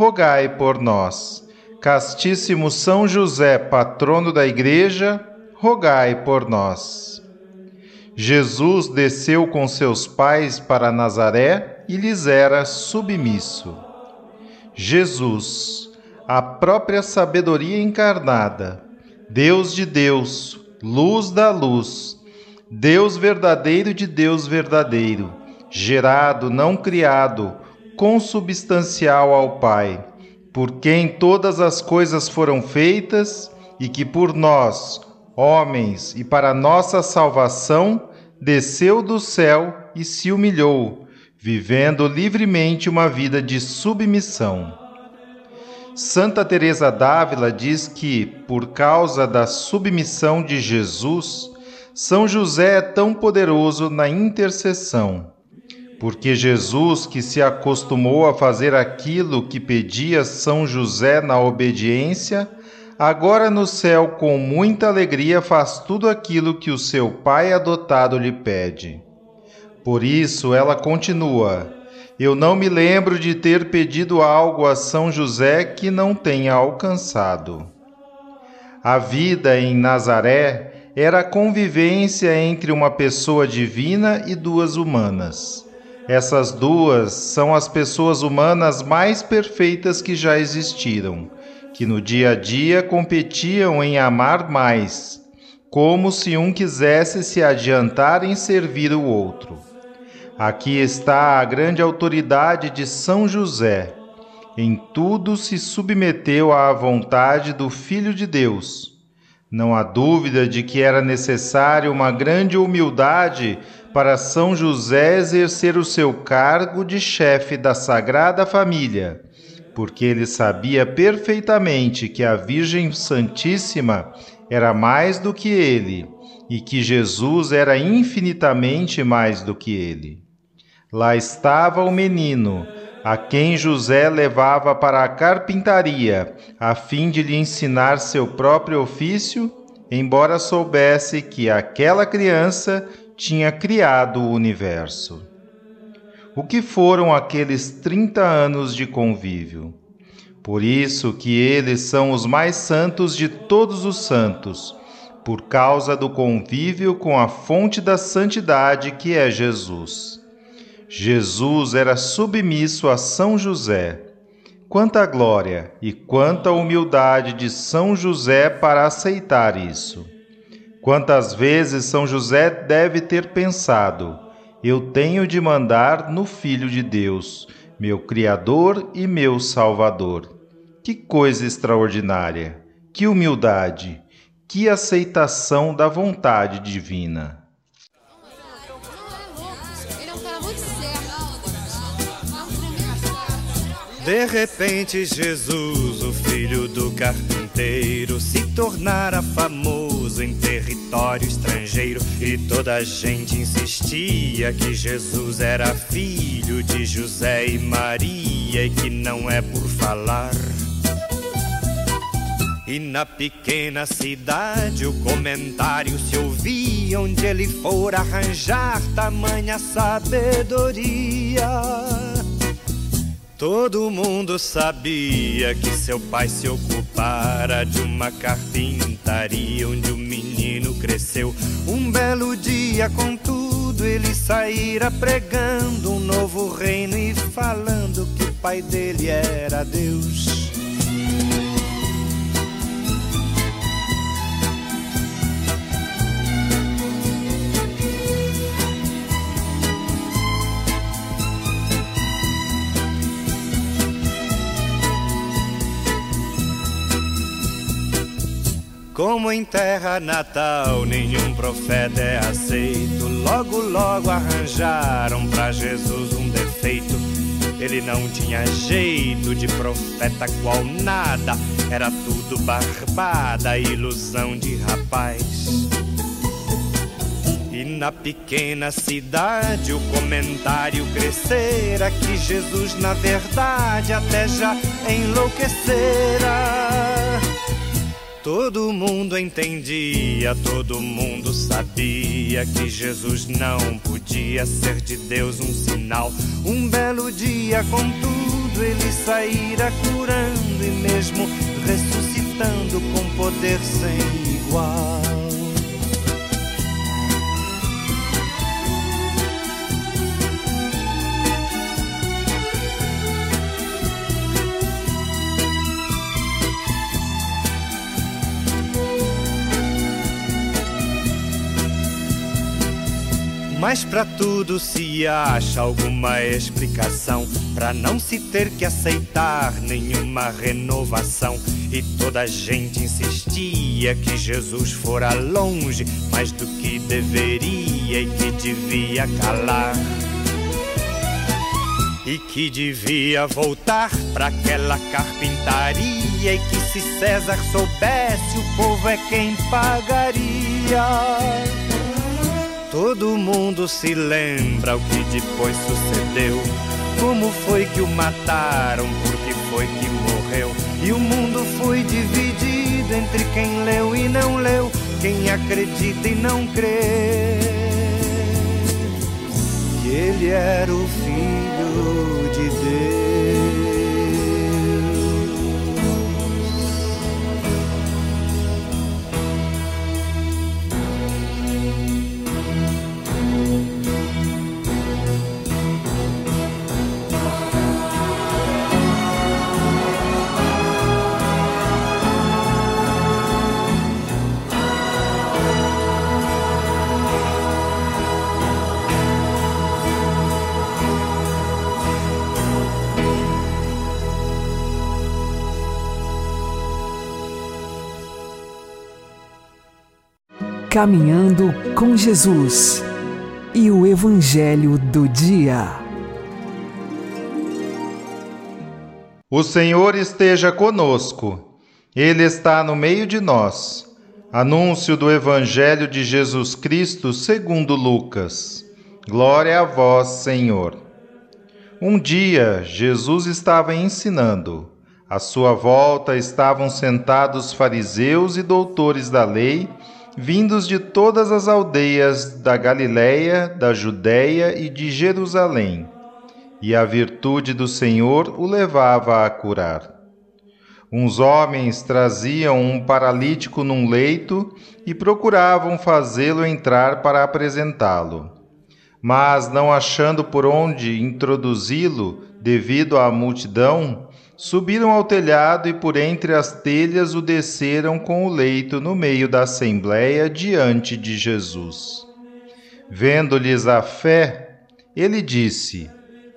rogai por nós. Castíssimo São José, patrono da Igreja, rogai por nós. Jesus desceu com seus pais para Nazaré e lhes era submisso. Jesus, a própria sabedoria encarnada, Deus de Deus, luz da luz, Deus verdadeiro de Deus verdadeiro, gerado, não criado, consubstancial ao Pai, por quem todas as coisas foram feitas e que por nós, homens, e para nossa salvação, desceu do céu e se humilhou, vivendo livremente uma vida de submissão. Santa Teresa d'Ávila diz que, por causa da submissão de Jesus, São José é tão poderoso na intercessão porque Jesus, que se acostumou a fazer aquilo que pedia São José na obediência, agora no céu com muita alegria faz tudo aquilo que o seu pai adotado lhe pede. Por isso ela continua: Eu não me lembro de ter pedido algo a São José que não tenha alcançado. A vida em Nazaré era a convivência entre uma pessoa divina e duas humanas. Essas duas são as pessoas humanas mais perfeitas que já existiram, que no dia a dia competiam em amar mais, como se um quisesse se adiantar em servir o outro. Aqui está a grande autoridade de São José. Em tudo se submeteu à vontade do Filho de Deus. Não há dúvida de que era necessário uma grande humildade para São José exercer o seu cargo de chefe da Sagrada Família, porque ele sabia perfeitamente que a Virgem Santíssima era mais do que ele e que Jesus era infinitamente mais do que ele. Lá estava o menino, a quem José levava para a carpintaria, a fim de lhe ensinar seu próprio ofício, embora soubesse que aquela criança tinha criado o universo. O que foram aqueles 30 anos de convívio? Por isso que eles são os mais santos de todos os santos, por causa do convívio com a fonte da santidade que é Jesus. Jesus era submisso a São José. Quanta glória e quanta humildade de São José para aceitar isso! Quantas vezes São José deve ter pensado: eu tenho de mandar no Filho de Deus, meu Criador e meu Salvador. Que coisa extraordinária! Que humildade! Que aceitação da vontade divina! De repente, Jesus, o filho do carpinteiro, se tornara famoso em território estrangeiro. E toda a gente insistia que Jesus era filho de José e Maria e que não é por falar. E na pequena cidade o comentário se ouvia onde ele for arranjar tamanha sabedoria. Todo mundo sabia que seu pai se ocupara de uma carpintaria onde o menino cresceu. Um belo dia, contudo, ele saíra pregando um novo reino e falando que o pai dele era Deus. Como em terra natal nenhum profeta é aceito, logo, logo arranjaram para Jesus um defeito. Ele não tinha jeito de profeta qual nada, era tudo barbada, ilusão de rapaz. E na pequena cidade o comentário crescera que Jesus na verdade até já enlouquecera. Todo mundo entendia, todo mundo sabia que Jesus não podia ser de Deus um sinal. Um belo dia, contudo, ele saíra curando e mesmo ressuscitando com poder sem igual. Mas para tudo se acha alguma explicação, para não se ter que aceitar nenhuma renovação. E toda a gente insistia que Jesus fora longe, mais do que deveria e que devia calar. E que devia voltar para aquela carpintaria. E que se César soubesse, o povo é quem pagaria. Todo mundo se lembra o que depois sucedeu. Como foi que o mataram, por que foi que morreu. E o mundo foi dividido entre quem leu e não leu, quem acredita e não crê. Que ele era o filho Caminhando com Jesus e o Evangelho do Dia. O Senhor esteja conosco, Ele está no meio de nós. Anúncio do Evangelho de Jesus Cristo segundo Lucas. Glória a vós, Senhor. Um dia, Jesus estava ensinando. À sua volta estavam sentados fariseus e doutores da lei vindos de todas as aldeias da Galiléia, da Judéia e de Jerusalém. E a virtude do Senhor o levava a curar. Uns homens traziam um paralítico num leito e procuravam fazê-lo entrar para apresentá-lo. Mas, não achando por onde introduzi-lo, devido à multidão, Subiram ao telhado e por entre as telhas o desceram com o leito no meio da assembleia diante de Jesus. Vendo-lhes a fé, ele disse: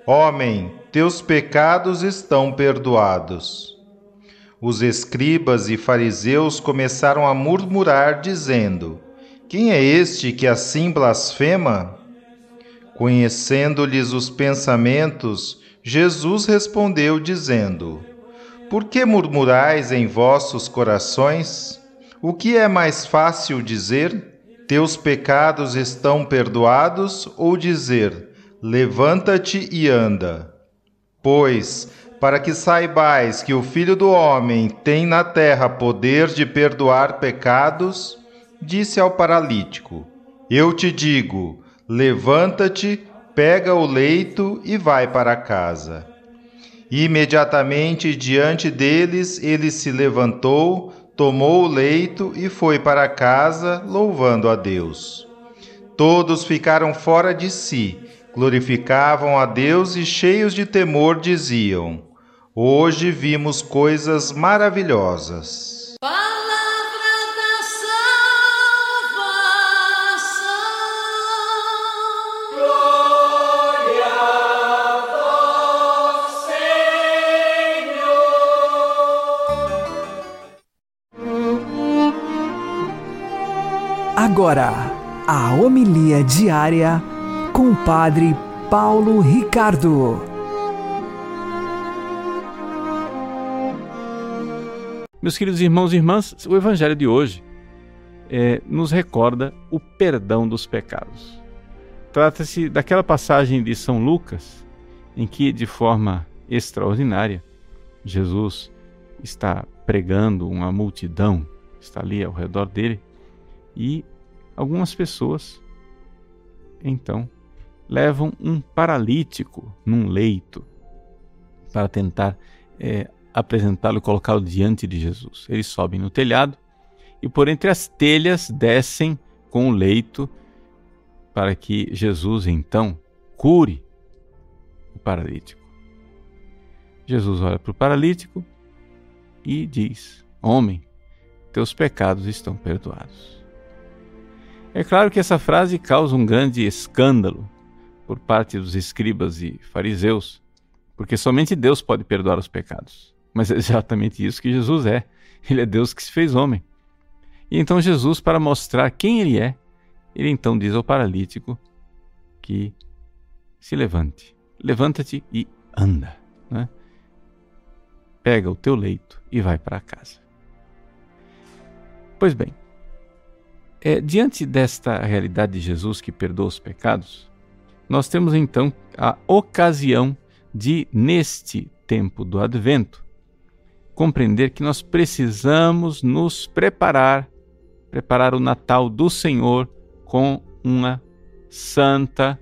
Homem, teus pecados estão perdoados. Os escribas e fariseus começaram a murmurar, dizendo: Quem é este que assim blasfema? Conhecendo-lhes os pensamentos, Jesus respondeu, dizendo: Por que murmurais em vossos corações? O que é mais fácil dizer? Teus pecados estão perdoados? Ou dizer: Levanta-te e anda? Pois, para que saibais que o Filho do Homem tem na terra poder de perdoar pecados, disse ao paralítico: Eu te digo: levanta-te, pega o leito e vai para casa. Imediatamente diante deles ele se levantou, tomou o leito e foi para casa, louvando a Deus. Todos ficaram fora de si, glorificavam a Deus e, cheios de temor, diziam: Hoje vimos coisas maravilhosas. Agora, a homilia diária com o Padre Paulo Ricardo. Meus queridos irmãos e irmãs, o Evangelho de hoje é, nos recorda o perdão dos pecados. Trata-se daquela passagem de São Lucas em que, de forma extraordinária, Jesus está pregando uma multidão, está ali ao redor dele e algumas pessoas, então, levam um paralítico num leito para tentar é, apresentá-lo e colocá-lo diante de Jesus. Eles sobem no telhado e por entre as telhas descem com o leito para que Jesus então cure o paralítico. Jesus olha para o paralítico e diz: Homem, teus pecados estão perdoados. É claro que essa frase causa um grande escândalo por parte dos escribas e fariseus, porque somente Deus pode perdoar os pecados. Mas é exatamente isso que Jesus é. Ele é Deus que se fez homem. E então Jesus, para mostrar quem ele é, ele então diz ao paralítico que se levante, levanta-te e anda. Né? Pega o teu leito e vai para casa. Pois bem, é, diante desta realidade de Jesus que perdoa os pecados, nós temos então a ocasião de, neste tempo do advento, compreender que nós precisamos nos preparar, preparar o Natal do Senhor com uma santa,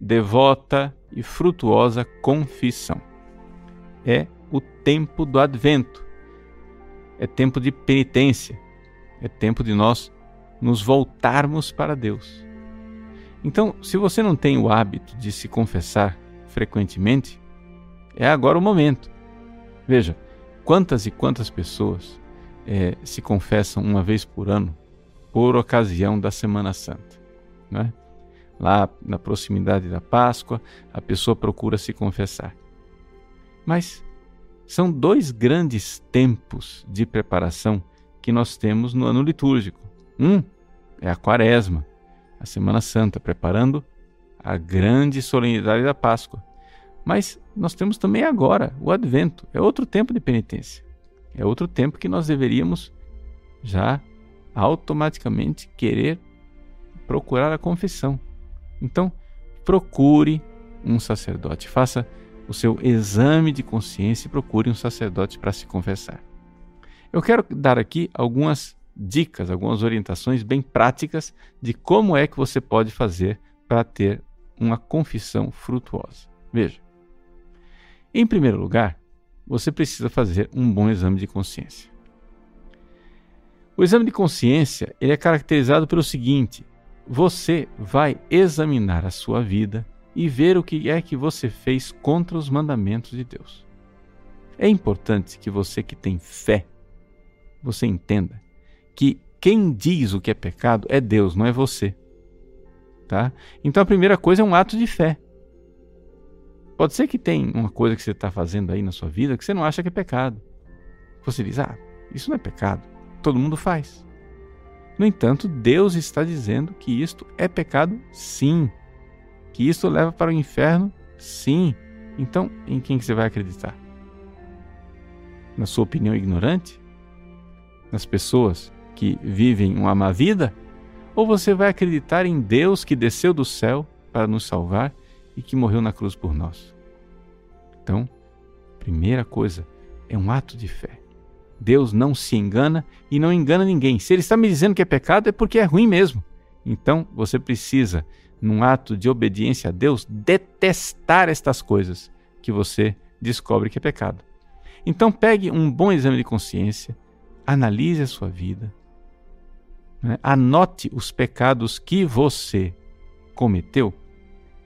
devota e frutuosa confissão. É o tempo do advento, é tempo de penitência, é tempo de nós nos voltarmos para Deus. Então, se você não tem o hábito de se confessar frequentemente, é agora o momento. Veja, quantas e quantas pessoas é, se confessam uma vez por ano por ocasião da Semana Santa. Né? Lá na proximidade da Páscoa, a pessoa procura se confessar. Mas são dois grandes tempos de preparação que nós temos no ano litúrgico. Um é a Quaresma, a Semana Santa, preparando a grande solenidade da Páscoa. Mas nós temos também agora o Advento, é outro tempo de penitência. É outro tempo que nós deveríamos já automaticamente querer procurar a confissão. Então, procure um sacerdote, faça o seu exame de consciência e procure um sacerdote para se confessar. Eu quero dar aqui algumas dicas, algumas orientações bem práticas de como é que você pode fazer para ter uma confissão frutuosa. Veja, em primeiro lugar, você precisa fazer um bom exame de consciência. O exame de consciência ele é caracterizado pelo seguinte: você vai examinar a sua vida e ver o que é que você fez contra os mandamentos de Deus. É importante que você que tem fé, você entenda que quem diz o que é pecado é Deus, não é você. Tá? Então a primeira coisa é um ato de fé. Pode ser que tem uma coisa que você está fazendo aí na sua vida que você não acha que é pecado. Você diz, ah, isso não é pecado. Todo mundo faz. No entanto, Deus está dizendo que isto é pecado, sim. Que isto leva para o inferno, sim. Então, em quem que você vai acreditar? Na sua opinião ignorante? Nas pessoas que vivem uma má vida? Ou você vai acreditar em Deus que desceu do céu para nos salvar e que morreu na cruz por nós? Então, primeira coisa é um ato de fé. Deus não se engana e não engana ninguém. Se Ele está me dizendo que é pecado, é porque é ruim mesmo. Então, você precisa, num ato de obediência a Deus, detestar estas coisas que você descobre que é pecado. Então, pegue um bom exame de consciência, analise a sua vida, né? Anote os pecados que você cometeu.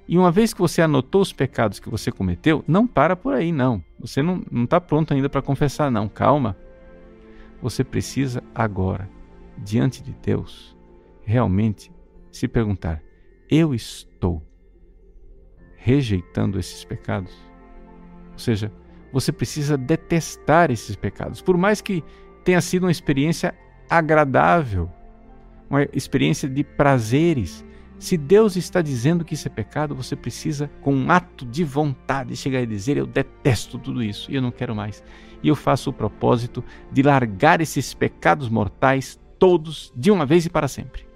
E uma vez que você anotou os pecados que você cometeu, não para por aí, não. Você não está pronto ainda para confessar, não. Calma. Você precisa agora, diante de Deus, realmente se perguntar: eu estou rejeitando esses pecados? Ou seja, você precisa detestar esses pecados, por mais que tenha sido uma experiência agradável uma experiência de prazeres. Se Deus está dizendo que isso é pecado, você precisa, com um ato de vontade, chegar e dizer: Eu detesto tudo isso e eu não quero mais. E eu faço o propósito de largar esses pecados mortais todos de uma vez e para sempre.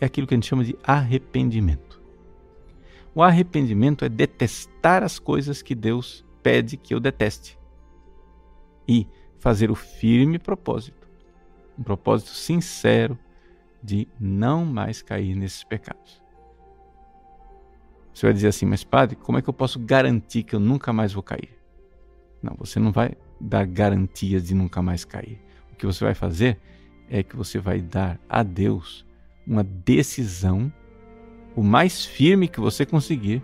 É aquilo que a gente chama de arrependimento. O arrependimento é detestar as coisas que Deus pede que eu deteste e fazer o firme propósito, um propósito sincero de não mais cair nesses pecados. Você vai dizer assim, mas padre, como é que eu posso garantir que eu nunca mais vou cair? Não, você não vai dar garantias de nunca mais cair. O que você vai fazer é que você vai dar a Deus uma decisão o mais firme que você conseguir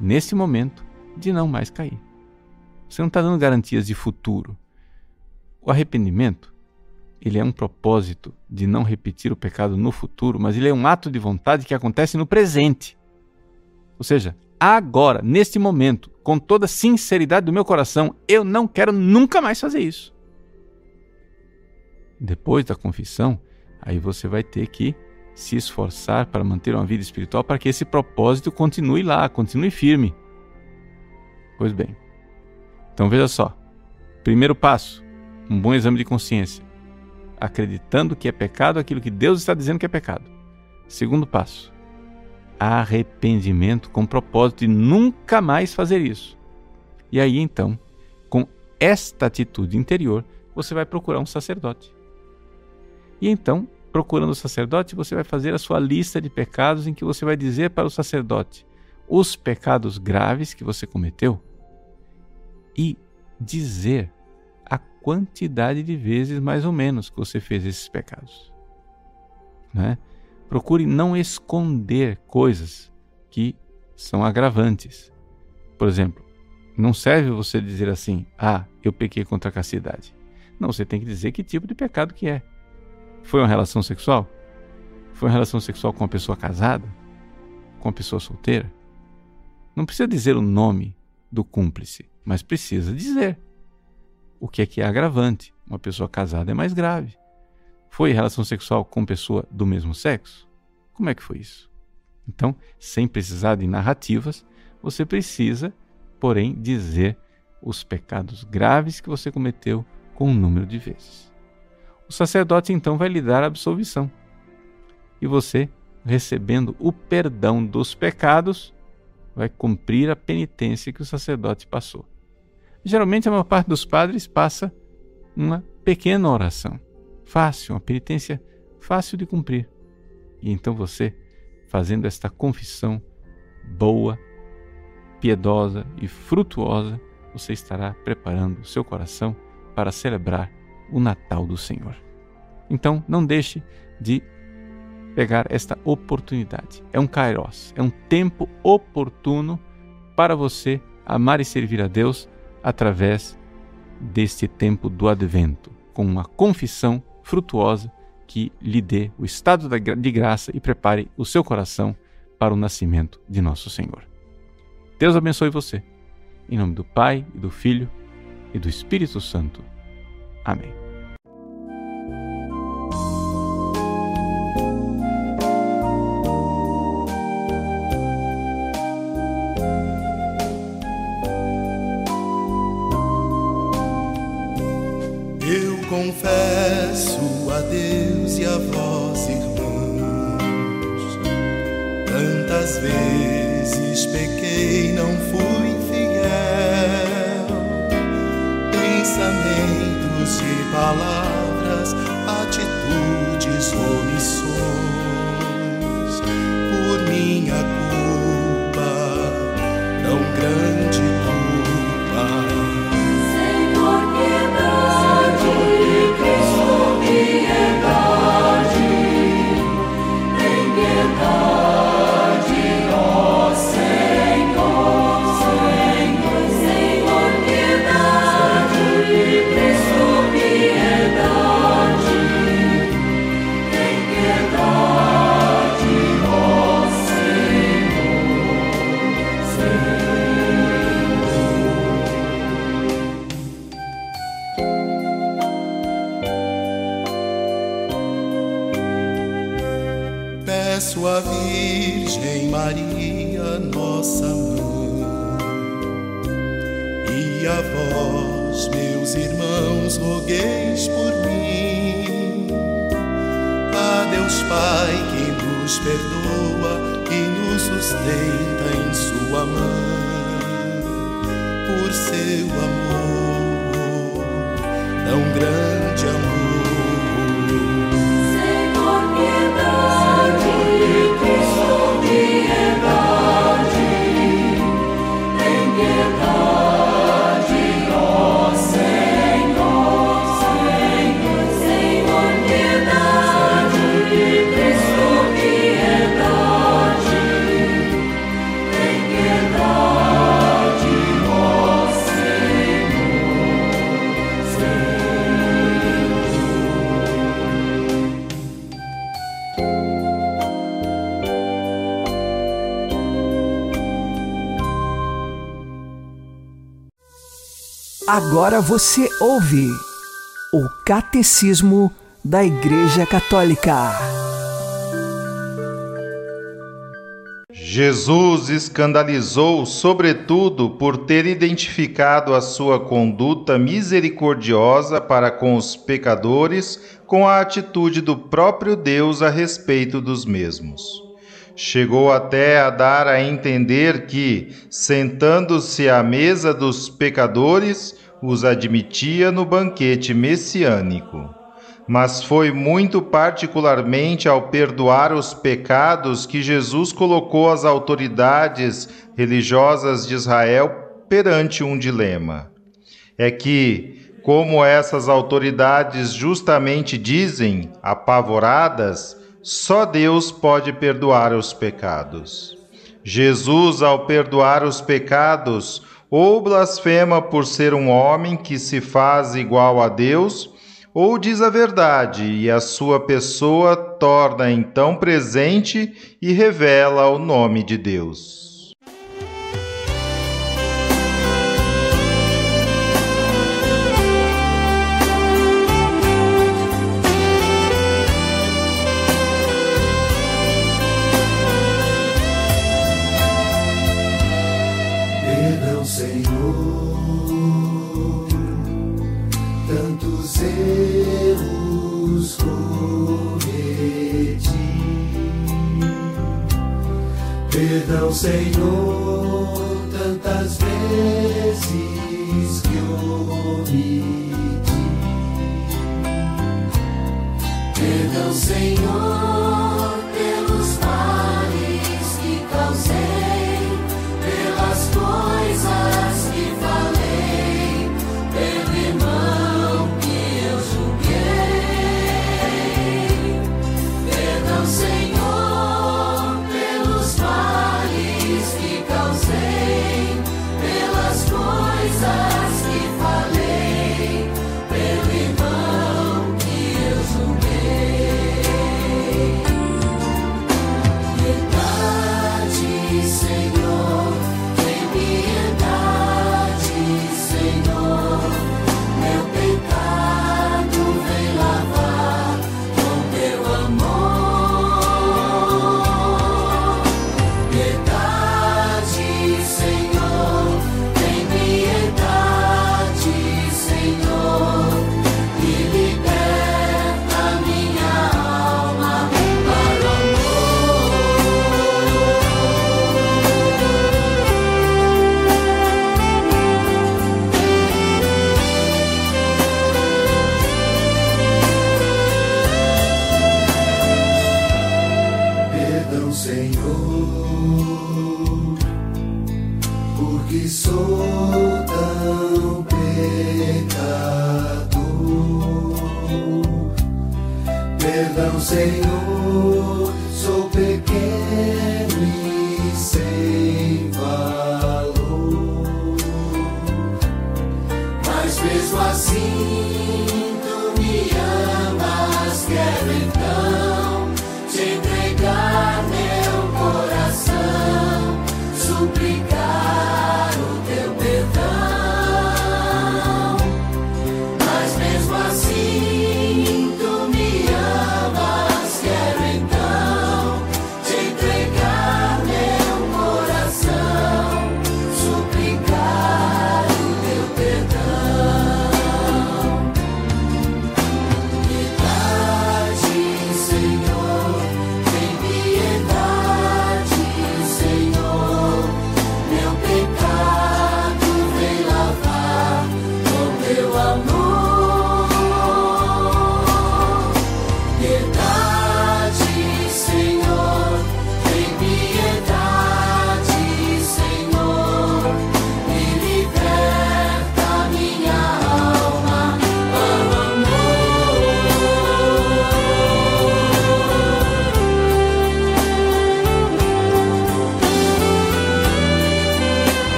nesse momento de não mais cair. Você não está dando garantias de futuro. O arrependimento ele é um propósito de não repetir o pecado no futuro, mas ele é um ato de vontade que acontece no presente. Ou seja, agora, neste momento, com toda a sinceridade do meu coração, eu não quero nunca mais fazer isso. Depois da confissão, aí você vai ter que se esforçar para manter uma vida espiritual para que esse propósito continue lá, continue firme. Pois bem. Então veja só. Primeiro passo: um bom exame de consciência acreditando que é pecado aquilo que Deus está dizendo que é pecado. Segundo passo, arrependimento com propósito de nunca mais fazer isso. E aí então, com esta atitude interior, você vai procurar um sacerdote. E então, procurando o sacerdote, você vai fazer a sua lista de pecados em que você vai dizer para o sacerdote os pecados graves que você cometeu e dizer quantidade de vezes mais ou menos que você fez esses pecados. Né? Procure não esconder coisas que são agravantes. Por exemplo, não serve você dizer assim: "Ah, eu pequei contra a castidade". Não, você tem que dizer que tipo de pecado que é. Foi uma relação sexual? Foi uma relação sexual com uma pessoa casada? Com uma pessoa solteira? Não precisa dizer o nome do cúmplice, mas precisa dizer o que é que é agravante. Uma pessoa casada é mais grave. Foi relação sexual com pessoa do mesmo sexo? Como é que foi isso? Então, sem precisar de narrativas, você precisa, porém, dizer os pecados graves que você cometeu com um número de vezes. O sacerdote então vai lhe dar a absolvição. E você, recebendo o perdão dos pecados, vai cumprir a penitência que o sacerdote passou. Geralmente a maior parte dos padres passa uma pequena oração, fácil, uma penitência fácil de cumprir. E então você, fazendo esta confissão boa, piedosa e frutuosa, você estará preparando o seu coração para celebrar o Natal do Senhor. Então, não deixe de pegar esta oportunidade. É um kairos, é um tempo oportuno para você amar e servir a Deus através deste tempo do advento, com uma confissão frutuosa que lhe dê o estado de graça e prepare o seu coração para o nascimento de nosso Senhor. Deus abençoe você. Em nome do Pai, e do Filho e do Espírito Santo. Amém. Agora você ouve o Catecismo da Igreja Católica. Jesus escandalizou, sobretudo, por ter identificado a sua conduta misericordiosa para com os pecadores com a atitude do próprio Deus a respeito dos mesmos. Chegou até a dar a entender que, sentando-se à mesa dos pecadores, os admitia no banquete messiânico. Mas foi muito particularmente ao perdoar os pecados que Jesus colocou as autoridades religiosas de Israel perante um dilema. É que, como essas autoridades justamente dizem, apavoradas, só Deus pode perdoar os pecados. Jesus, ao perdoar os pecados, ou blasfema por ser um homem que se faz igual a Deus, ou diz a verdade e a sua pessoa torna então presente e revela o nome de Deus. Mesmo assim,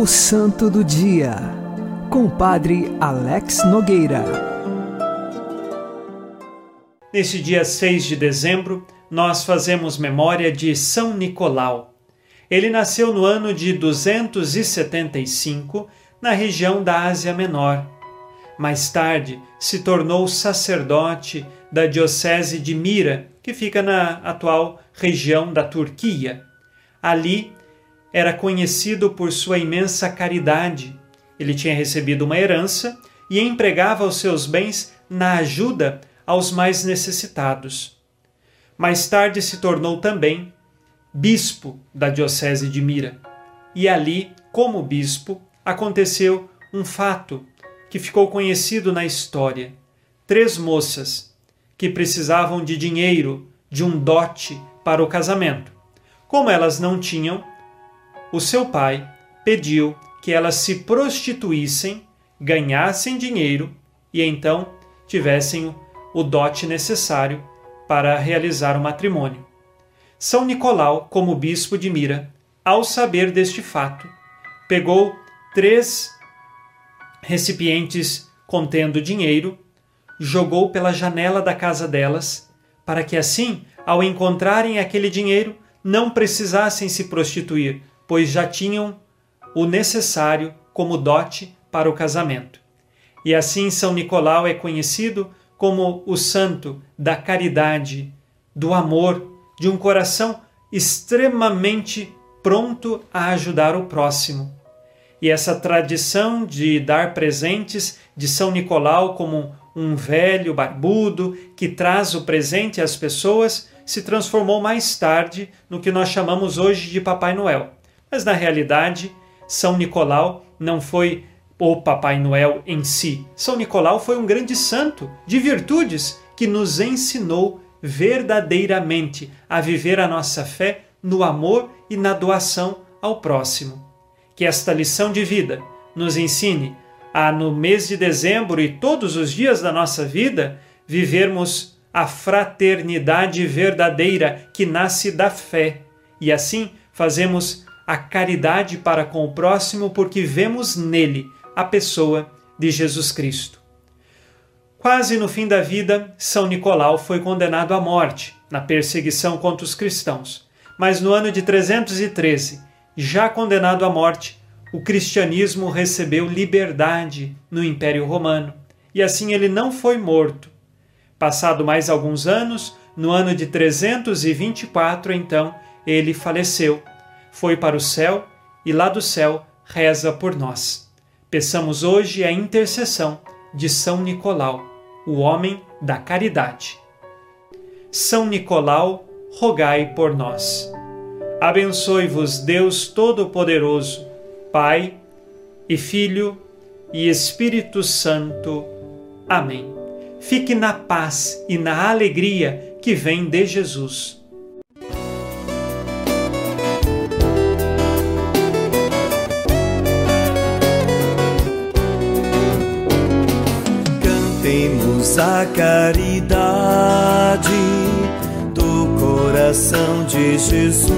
O Santo do Dia, com o Padre Alex Nogueira. Neste dia 6 de dezembro, nós fazemos memória de São Nicolau. Ele nasceu no ano de 275, na região da Ásia Menor. Mais tarde, se tornou sacerdote da Diocese de Mira, que fica na atual região da Turquia. Ali, era conhecido por sua imensa caridade. Ele tinha recebido uma herança e empregava os seus bens na ajuda aos mais necessitados. Mais tarde se tornou também bispo da Diocese de Mira. E ali, como bispo, aconteceu um fato que ficou conhecido na história. Três moças que precisavam de dinheiro, de um dote para o casamento. Como elas não tinham, o seu pai pediu que elas se prostituíssem, ganhassem dinheiro e então tivessem o dote necessário para realizar o matrimônio. São Nicolau, como bispo de Mira, ao saber deste fato, pegou três recipientes contendo dinheiro, jogou pela janela da casa delas, para que assim, ao encontrarem aquele dinheiro, não precisassem se prostituir, pois já tinham o necessário como dote para o casamento. E assim São Nicolau é conhecido como o santo da caridade, do amor, de um coração extremamente pronto a ajudar o próximo. E essa tradição de dar presentes de São Nicolau como um velho barbudo que traz o presente às pessoas se transformou mais tarde no que nós chamamos hoje de Papai Noel. Mas na realidade, São Nicolau não foi o Papai Noel em si. São Nicolau foi um grande santo de virtudes que nos ensinou verdadeiramente a viver a nossa fé no amor e na doação ao próximo. Que esta lição de vida nos ensine a, no mês de dezembro e todos os dias da nossa vida, vivermos a fraternidade verdadeira que nasce da fé e assim fazemos a caridade para com o próximo porque vemos nele a pessoa de Jesus Cristo. Quase no fim da vida, São Nicolau foi condenado à morte na perseguição contra os cristãos. Mas no ano de 313, já condenado à morte, o cristianismo recebeu liberdade no Império Romano e assim ele não foi morto. Passado mais alguns anos, no ano de 324, então, ele faleceu foi para o céu e lá do céu reza por nós. Peçamos hoje a intercessão de São Nicolau, o homem da caridade. São Nicolau, rogai por nós. Abençoe-vos Deus Todo-Poderoso, Pai e Filho e Espírito Santo. Amém. Fique na paz e na alegria que vem de Jesus. Caridade do coração de Jesus,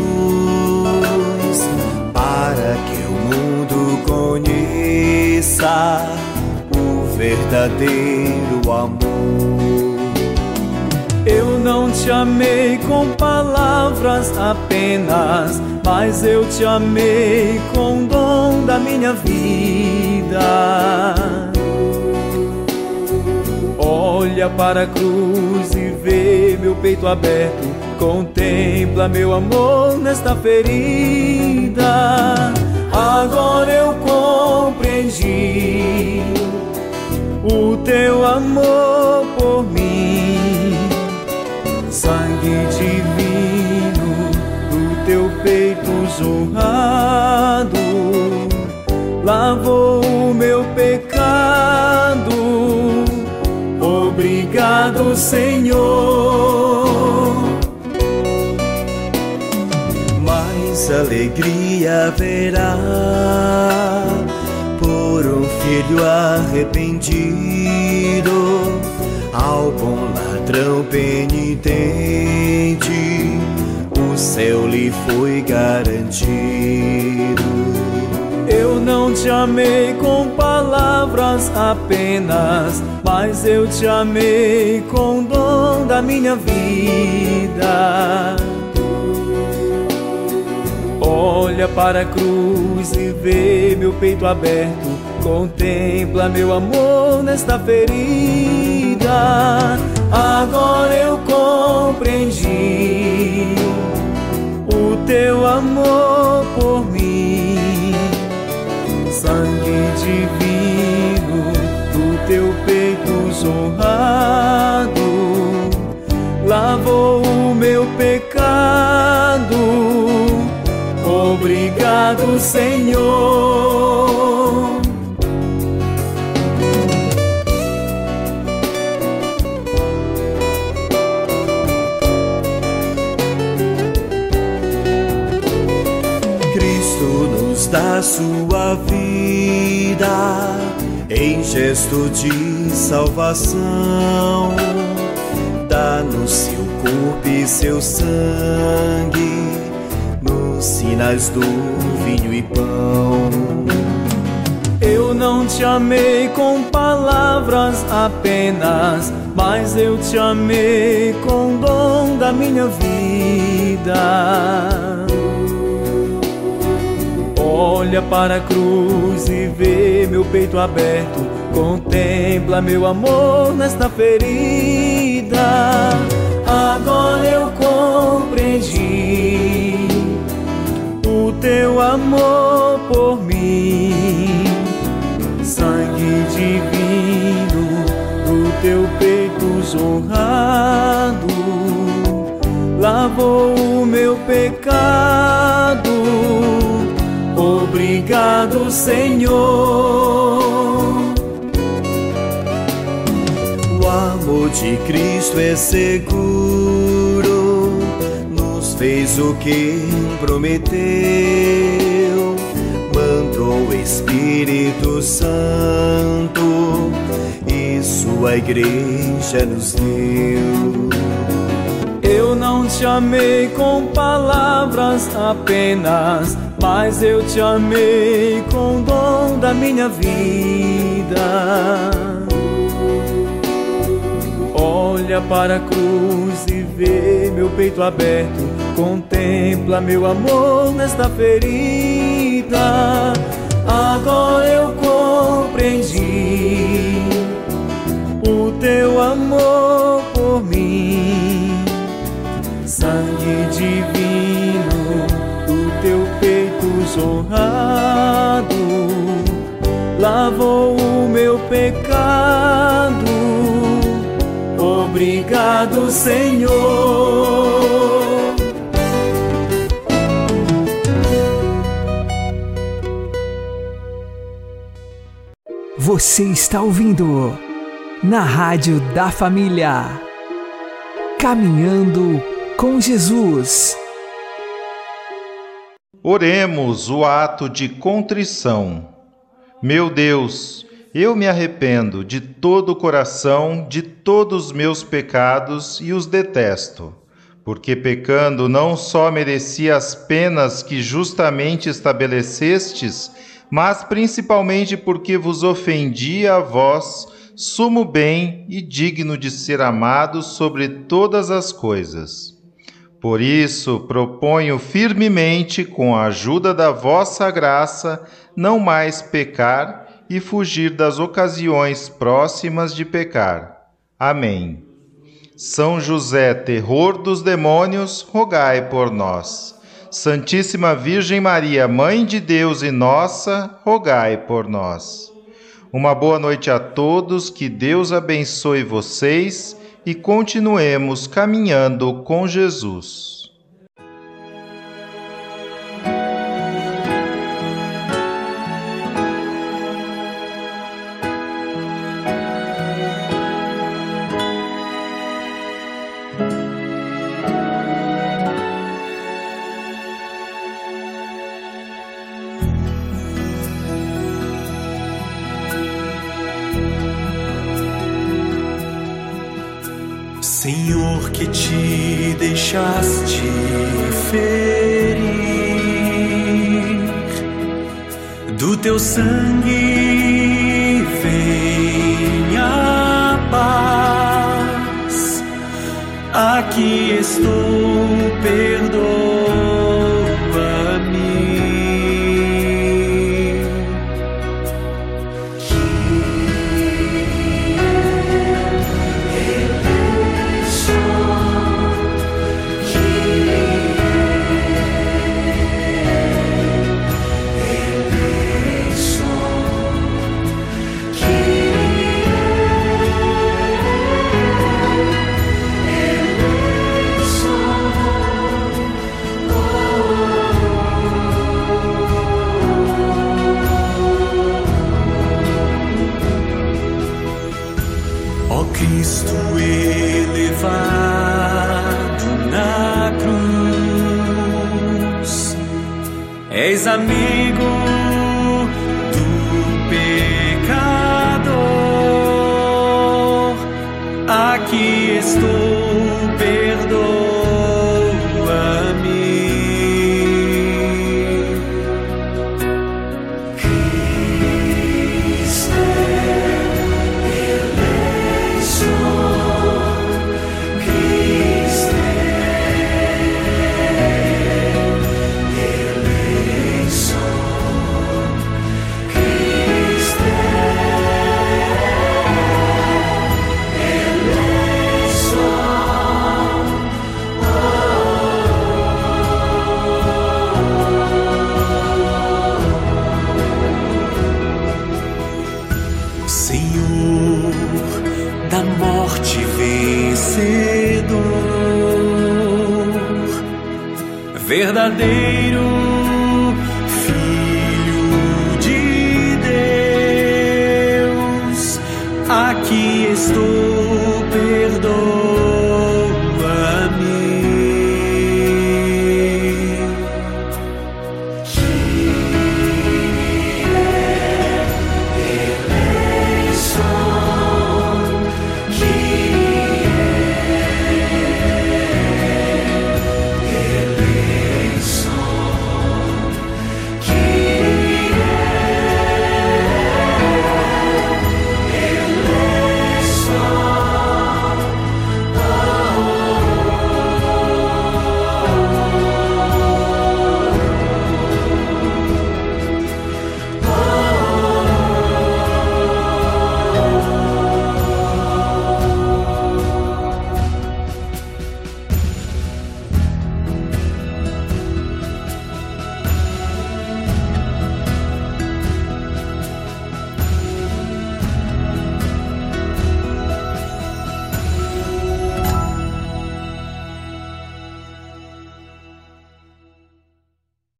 para que o mundo conheça o verdadeiro amor. Eu não te amei com palavras apenas, mas eu te amei com o dom da minha vida Olha para a cruz e vê meu peito aberto. Contempla meu amor nesta ferida. Agora eu compreendi o teu amor por mim. Sangue divino do teu peito jorrado lavou Obrigado, Senhor. Mais alegria haverá por um filho arrependido, ao bom ladrão penitente, o céu lhe foi garantido. Eu não te amei com palavras apenas, mas eu te amei com o dom da minha vida. Olha para a cruz e vê meu peito aberto. Contempla meu amor nesta ferida. Agora eu compreendi o teu amor por mim. Sangue divino teu peito honrado lavou o meu pecado. Obrigado, Senhor. Cristo nos dá sua vida em gesto de salvação. Dá-nos seu corpo e seu sangue nos sinais do vinho e pão. Eu não te amei com palavras apenas, mas eu te amei com o dom da minha vida. Olha para a cruz e vê meu peito aberto. Contempla meu amor nesta ferida. Agora eu compreendi o teu amor por mim. Sangue divino do teu peito honrado lavou o meu pecado. Obrigado, Senhor. O amor de Cristo é seguro, nos fez o que prometeu, mandou o Espírito Santo e sua igreja nos deu. Eu não te amei com palavras apenas, mas eu te amei com o dom da minha vida. Olha para a cruz e vê meu peito aberto, contempla meu amor nesta ferida. Agora eu compreendi o teu amor por mim, sangue divino peito honrado, lavou o meu pecado. Obrigado, Senhor. Você está ouvindo na Rádio da Família. Caminhando com Jesus. Oremos o ato de contrição. Meu Deus, eu me arrependo de todo o coração de todos os meus pecados e os detesto, porque pecando não só mereci as penas que justamente estabelecestes, mas principalmente porque vos ofendi a vós, sumo bem e digno de ser amado sobre todas as coisas. Por isso, proponho firmemente, com a ajuda da vossa graça, não mais pecar e fugir das ocasiões próximas de pecar. Amém. São José, terror dos demônios, rogai por nós. Santíssima Virgem Maria, Mãe de Deus e nossa, rogai por nós. Uma boa noite a todos, que Deus abençoe vocês e continuemos caminhando com Jesus. Que te deixaste ferir, do teu sangue vem a paz. Aqui estou, perdoa-me. És